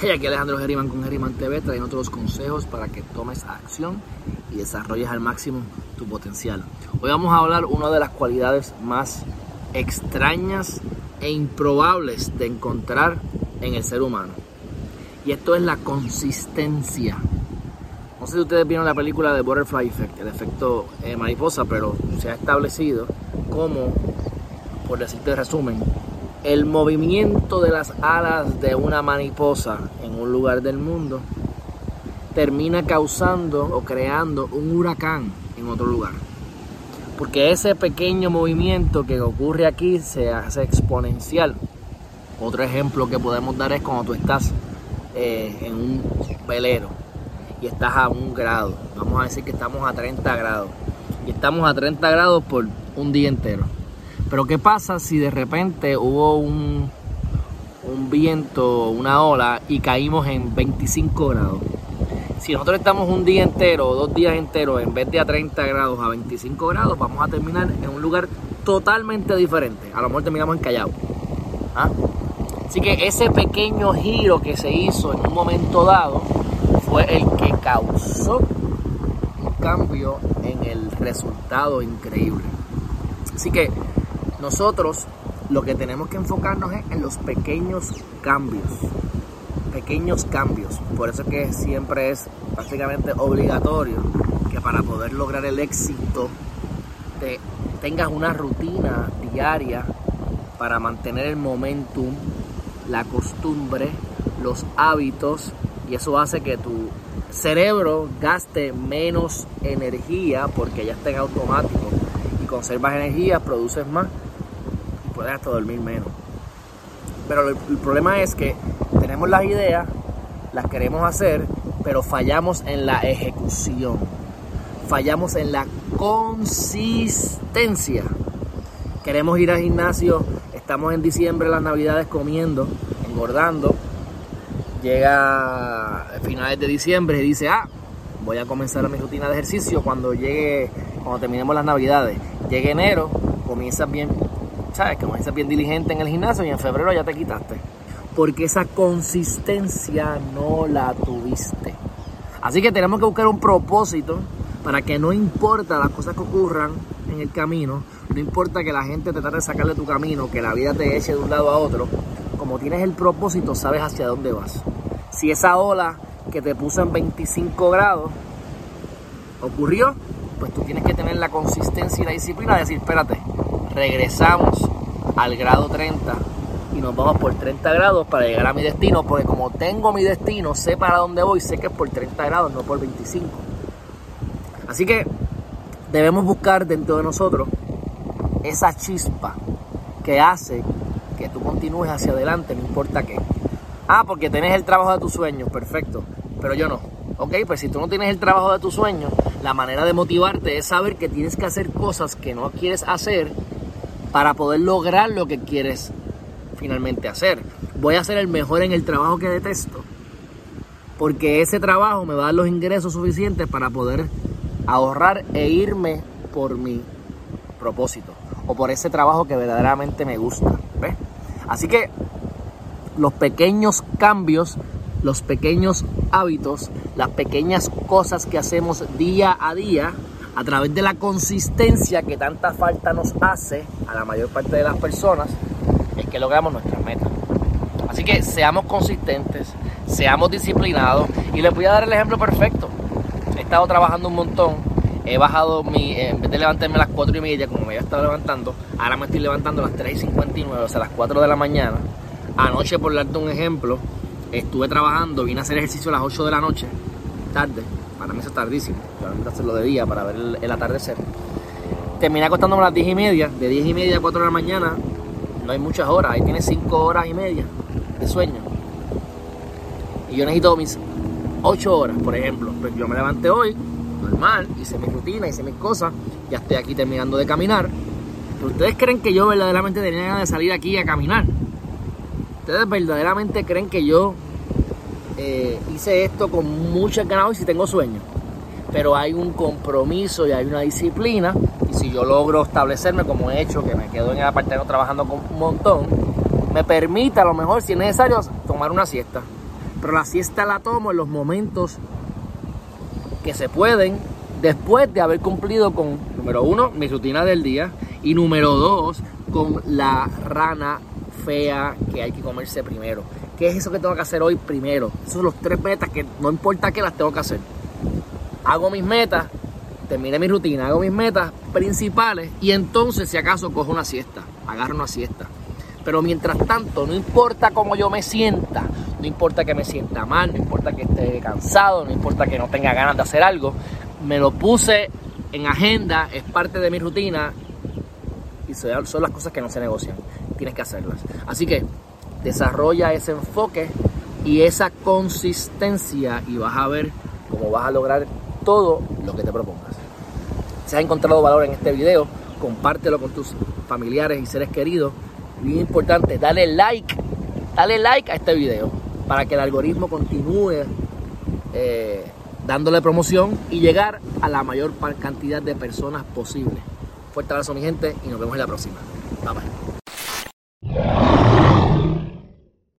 Hey, aquí Alejandro Geriman con Geriman TV trayendo otros consejos para que tomes acción y desarrolles al máximo tu potencial. Hoy vamos a hablar una de las cualidades más extrañas e improbables de encontrar en el ser humano. Y esto es la consistencia. No sé si ustedes vieron la película de Butterfly Effect, el efecto eh, mariposa, pero se ha establecido como, por decirte resumen, el movimiento de las alas de una mariposa en un lugar del mundo termina causando o creando un huracán en otro lugar. Porque ese pequeño movimiento que ocurre aquí se hace exponencial. Otro ejemplo que podemos dar es cuando tú estás eh, en un velero y estás a un grado. Vamos a decir que estamos a 30 grados. Y estamos a 30 grados por un día entero. Pero ¿qué pasa si de repente hubo un, viento, una ola y caímos en 25 grados? Si nosotros estamos un día entero o dos días enteros, en vez de a 30 grados, a 25 grados, vamos a terminar en un lugar totalmente diferente. A lo mejor terminamos en Callao. ¿Ah? Así que ese pequeño giro que se hizo en un momento dado fue el que causó un cambio en el resultado increíble. Así que nosotros lo que tenemos que enfocarnos es en los pequeños cambios. Pequeños cambios. Por eso que siempre es prácticamente obligatorio que para poder lograr el éxito te tengas una rutina diaria para mantener el momentum, la costumbre, los hábitos y eso hace que tu cerebro gaste menos energía porque ya está en automático y conservas energía, produces más puedes hasta dormir menos. Pero el, problema es que tenemos las ideas, las queremos hacer, pero fallamos en la ejecución. Fallamos en la consistencia. Queremos ir al gimnasio, estamos en diciembre, las navidades comiendo, engordando, llega a finales de diciembre y dice, ah, voy a comenzar mi rutina de ejercicio cuando llegue, cuando terminemos las navidades. Llegue enero, comienzas bien, sabes, comienzas bien diligente en el gimnasio y en febrero ya te quitaste. Porque esa consistencia no la tuviste. Así que tenemos que buscar un propósito para que no importa las cosas que ocurran en el camino, no importa que la gente te trate de sacar de tu camino, que la vida te eche de un lado a otro, como tienes el propósito, sabes hacia dónde vas. Si esa ola que te puso en 25 grados ocurrió, pues tú tienes que tener la consistencia y la disciplina de decir, espérate, regresamos al grado 30 y nos vamos por 30 grados para llegar a mi destino, porque como tengo mi destino, sé para dónde voy, sé que es por 30 grados, no por 25. Así que debemos buscar dentro de nosotros esa chispa que hace que tú continúes hacia adelante, no importa qué. Ah, porque tenés el trabajo de tus sueños, perfecto, pero yo no. Ok, pues si tú no tienes el trabajo de tus sueños, la manera de motivarte es saber que tienes que hacer cosas que no quieres hacer para poder lograr lo que quieres finalmente hacer. Voy a ser el mejor en el trabajo que detesto, porque ese trabajo me va a dar los ingresos suficientes para poder ahorrar e irme por mi propósito o por ese trabajo que verdaderamente me gusta. ¿ves? Así que los pequeños cambios, los pequeños hábitos, las pequeñas cosas que hacemos día a día, a través de la consistencia que tanta falta nos hace a la mayor parte de las personas, es que logramos nuestras metas. Así que seamos consistentes, seamos disciplinados y les voy a dar el ejemplo perfecto. He estado trabajando un montón, he bajado mi, en vez de levantarme a las 4 y media como me había estado levantando, ahora me estoy levantando a las 3 y 59, o sea, a las 4 de la mañana. Anoche, por darte un ejemplo, estuve trabajando, vine a hacer ejercicio a las 8 de la noche, tarde, para mí eso es tardísimo, mí hacerlo de día, para ver el, atardecer. Terminé acostándome a las 10 y media, de 10 y media a 4 de la mañana, no hay muchas horas, ahí tienes 5 horas y media de sueño. Y yo necesito mis 8 horas, por ejemplo. Pues yo me levanté hoy, normal, hice mi rutina, hice mis cosas, ya estoy aquí terminando de caminar. Pero ustedes creen que yo verdaderamente tenía ganas de salir aquí a caminar. ¿Ustedes verdaderamente creen que yo eh, hice esto con muchas ganas y si tengo sueño? Pero hay un compromiso y hay una disciplina. Y si yo logro establecerme como he hecho, que me quedo en el apartamento trabajando con un montón, me permite a lo mejor, si es necesario, tomar una siesta. Pero la siesta la tomo en los momentos que se pueden después de haber cumplido con, número uno, mi rutina del día y número dos, con la rana fea que hay que comerse primero. ¿Qué es eso que tengo que hacer hoy primero? Esos son los tres metas que no importa qué las tengo que hacer. Hago mis metas, terminé mi rutina, hago mis metas principales y entonces si acaso cojo una siesta, agarro una siesta. Pero mientras tanto, no importa cómo yo me sienta, no importa que me sienta mal, no importa que esté cansado, no importa que no tenga ganas de hacer algo, me lo puse en agenda, es parte de mi rutina y son las cosas que no se negocian, tienes que hacerlas. Así que desarrolla ese enfoque y esa consistencia y vas a ver cómo vas a lograr todo lo que te propongas. Si has encontrado valor en este video, compártelo con tus familiares y seres queridos. Bien importante, dale like, dale like a este video para que el algoritmo continúe eh, dándole promoción y llegar a la mayor cantidad de personas posible. Fuerte abrazo mi gente y nos vemos en la próxima. Bye bye.